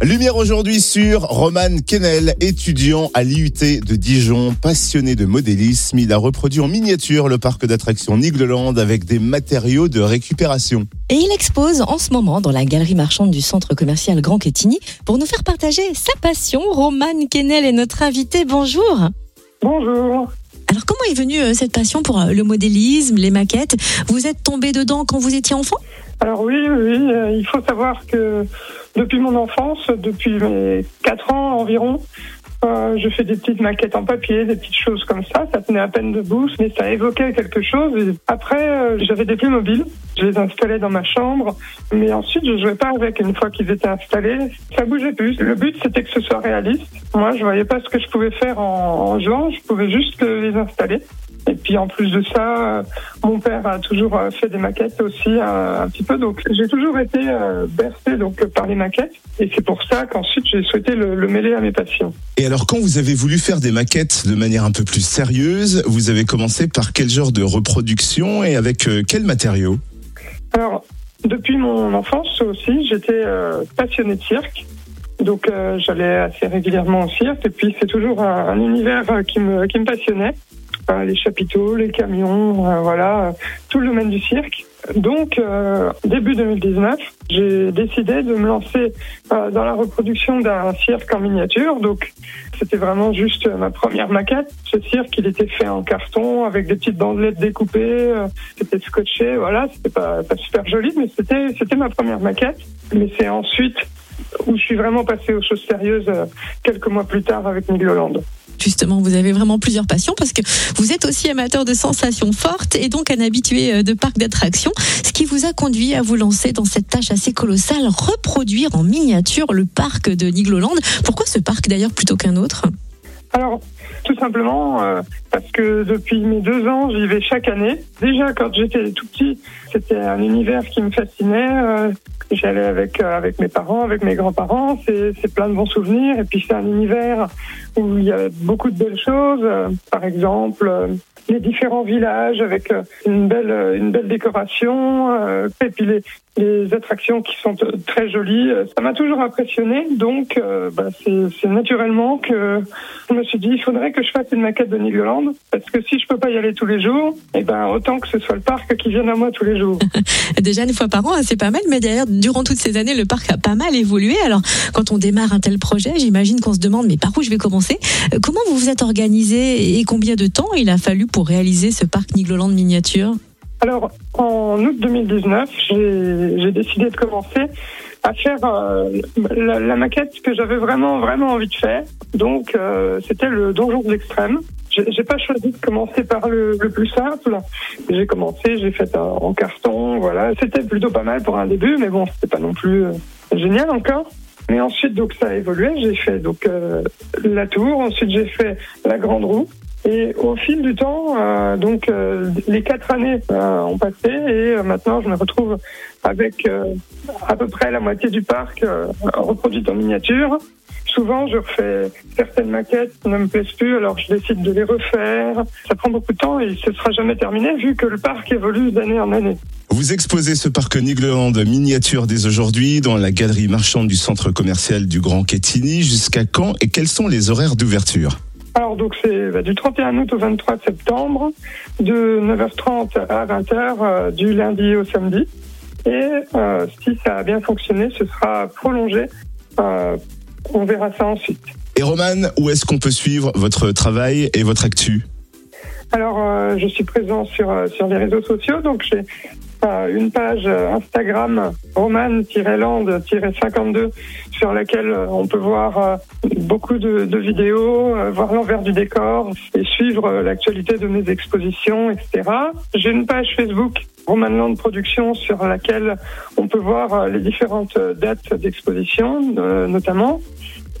Lumière aujourd'hui sur Roman Kennel, étudiant à l'IUT de Dijon, passionné de modélisme. Il a reproduit en miniature le parc d'attractions Nigloland avec des matériaux de récupération. Et il expose en ce moment dans la galerie marchande du centre commercial Grand Quetigny pour nous faire partager sa passion. Roman Kennel est notre invité. Bonjour. Bonjour. Alors comment est venue euh, cette passion pour euh, le modélisme, les maquettes? Vous êtes tombé dedans quand vous étiez enfant? Alors oui, oui, euh, il faut savoir que depuis mon enfance, depuis mes 4 ans environ, euh, je fais des petites maquettes en papier, des petites choses comme ça. Ça tenait à peine debout, mais ça évoquait quelque chose. Après, euh, j'avais des plus mobiles. Je les installais dans ma chambre, mais ensuite je jouais pas avec. Une fois qu'ils étaient installés, ça bougeait plus. Le but c'était que ce soit réaliste. Moi, je voyais pas ce que je pouvais faire en jouant. Je pouvais juste les installer. Et puis en plus de ça, euh, mon père a toujours euh, fait des maquettes aussi euh, un petit peu. Donc j'ai toujours été bercé donc par les maquettes. Et c'est pour ça qu'ensuite j'ai souhaité le, le mêler à mes passions. Et alors quand vous avez voulu faire des maquettes de manière un peu plus sérieuse, vous avez commencé par quel genre de reproduction et avec quels matériaux Alors, depuis mon enfance aussi, j'étais euh, passionné de cirque. Donc, euh, j'allais assez régulièrement au cirque. Et puis, c'est toujours un, un univers euh, qui me, qui me passionnait. Les chapiteaux, les camions, euh, voilà, tout le domaine du cirque. Donc, euh, début 2019, j'ai décidé de me lancer euh, dans la reproduction d'un cirque en miniature. Donc, c'était vraiment juste ma première maquette. Ce cirque, il était fait en carton avec des petites bandelettes découpées. euh, C'était scotché, voilà. C'était pas, pas super joli, mais c'était c'était ma première maquette. Mais c'est ensuite où je suis vraiment passé aux choses sérieuses euh, quelques mois plus tard avec Nigloland. Justement, vous avez vraiment plusieurs passions parce que vous êtes aussi amateur de sensations fortes et donc un habitué euh, de parcs d'attractions, ce qui vous a conduit à vous lancer dans cette tâche assez colossale, reproduire en miniature le parc de Nigloland. Pourquoi ce parc d'ailleurs plutôt qu'un autre? Alors, tout simplement euh, parce que depuis mes deux ans, j'y vais chaque année. Déjà, quand j'étais tout petit, c'était un univers qui me fascinait. euh, J'allais avec euh, avec mes parents, avec mes grands-parents. C'est plein de bons souvenirs. Et puis c'est un univers où il y a beaucoup de belles choses. Euh, par exemple, euh, les différents villages avec une belle une belle décoration. et puis les les attractions qui sont très jolies. Ça m'a toujours impressionné. Donc, bah, c'est c'est naturellement que je me suis dit, il faudrait que je fasse une maquette de Nigloland. Parce que si je peux pas y aller tous les jours, eh ben, autant que ce soit le parc qui vienne à moi tous les jours. Déjà une fois par an, hein, c'est pas mal, mais d'ailleurs, durant toutes ces années, le parc a pas mal évolué. Alors, quand on démarre un tel projet, j'imagine qu'on se demande, mais par où je vais commencer? Euh, Comment vous vous êtes organisé et combien de temps il a fallu pour réaliser ce parc Nigloland miniature? Alors, en août 2019, j'ai j'ai décidé de commencer à faire euh, la, la maquette que j'avais vraiment, vraiment envie de faire. Donc, euh, c'était le donjon de l'extrême. J'ai pas choisi de commencer par le, le plus simple. J'ai commencé, j'ai fait en en carton, voilà. C'était plutôt pas mal pour un début, mais bon, c'était pas non plus euh, génial encore. Mais ensuite, donc ça a évolué. J'ai fait donc euh, la tour. Ensuite, j'ai fait la grande roue. Et au fil du temps, euh, donc euh, les quatre années euh, ont passé et euh, maintenant je me retrouve avec euh, à peu près la moitié du parc euh, reproduite en miniature. Souvent, je refais certaines maquettes qui ne me plaisent plus, alors je décide de les refaire. Ça prend beaucoup de temps et ce sera jamais terminé vu que le parc évolue d'année en année. Vous exposez ce parc Nigloland miniature dès aujourd'hui dans la galerie marchande du centre commercial du Grand Quetigny. Jusqu'à quand et quels sont les horaires d'ouverture? Alors donc c'est bah, du 31 août au 23 septembre, de 9h30 à 20h euh, du lundi au samedi. Et euh, si ça a bien fonctionné, ce sera prolongé. Euh, on verra ça ensuite. Et Roman, où est-ce qu'on peut suivre votre travail et votre actu? Alors euh, je suis présent sur euh, sur les réseaux sociaux, donc j'ai euh, une page Instagram roman-land-52 sur laquelle on peut voir beaucoup de, de vidéos, voir l'envers du décor et suivre l'actualité de mes expositions, etc. J'ai une page Facebook Romanland Productions sur laquelle on peut voir euh, les différentes euh, dates d'exposition, euh, notamment.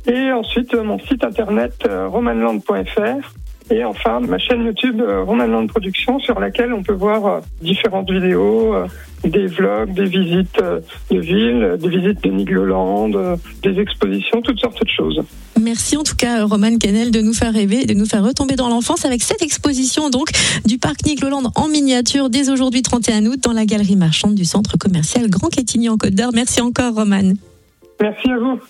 Et ensuite, mon site internet romanland.fr et enfin, ma chaîne YouTube euh, Romanland Productions sur laquelle on peut voir euh, différentes vidéos, euh, des vlogs, des visites de villes, des visites de Nigloland, des expositions, toutes sortes de choses. Merci en tout cas, Roman Canel, de nous faire rêver, et de nous faire retomber dans l'enfance avec cette exposition donc du parc Nigloland en miniature dès aujourd'hui 31 août dans la galerie marchande du centre commercial Grand Quetigny en Côte d'Or. Merci encore, Roman. Merci à vous.